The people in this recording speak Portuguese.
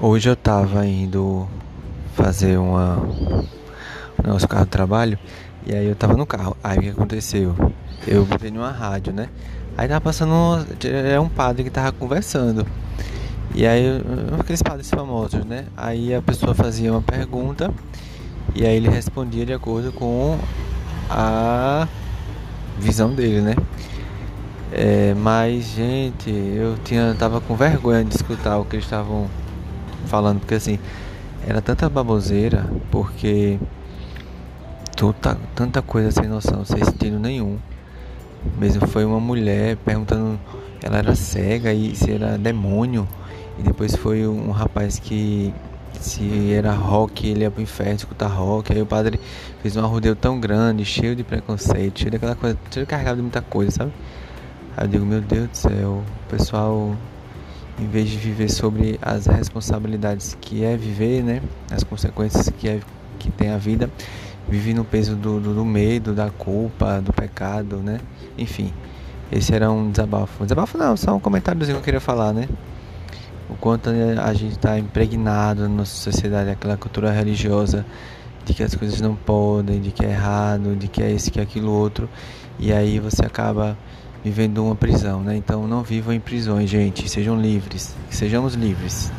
Hoje eu tava indo fazer uma o nosso carro de trabalho e aí eu tava no carro. Aí o que aconteceu? Eu botei numa rádio, né? Aí tava passando um, é um padre que tava conversando. E aí aqueles padres famosos, né? Aí a pessoa fazia uma pergunta e aí ele respondia de acordo com a visão dele, né? É, mas gente, eu tinha tava com vergonha de escutar o que eles estavam falando, porque assim, era tanta baboseira, porque tanta, tanta coisa sem noção, sem sentido nenhum. Mesmo foi uma mulher perguntando, ela era cega e se era demônio. E depois foi um rapaz que se era rock, ele ia pro inferno escutar rock. Aí o padre fez um arrodeio tão grande, cheio de preconceito, cheio daquela coisa, cheio carregado de muita coisa, sabe? Aí eu digo, meu Deus do céu, o pessoal em vez de viver sobre as responsabilidades que é viver, né? As consequências que é que tem a vida, vive no peso do, do, do medo, da culpa, do pecado, né? Enfim, esse era um desabafo. Desabafo não, só um comentáriozinho que eu queria falar, né? O quanto a gente está impregnado na nossa sociedade, aquela cultura religiosa de que as coisas não podem, de que é errado, de que é esse, que é aquilo outro, e aí você acaba vivendo uma prisão, né? Então não vivam em prisões, gente. Sejam livres. Sejamos livres.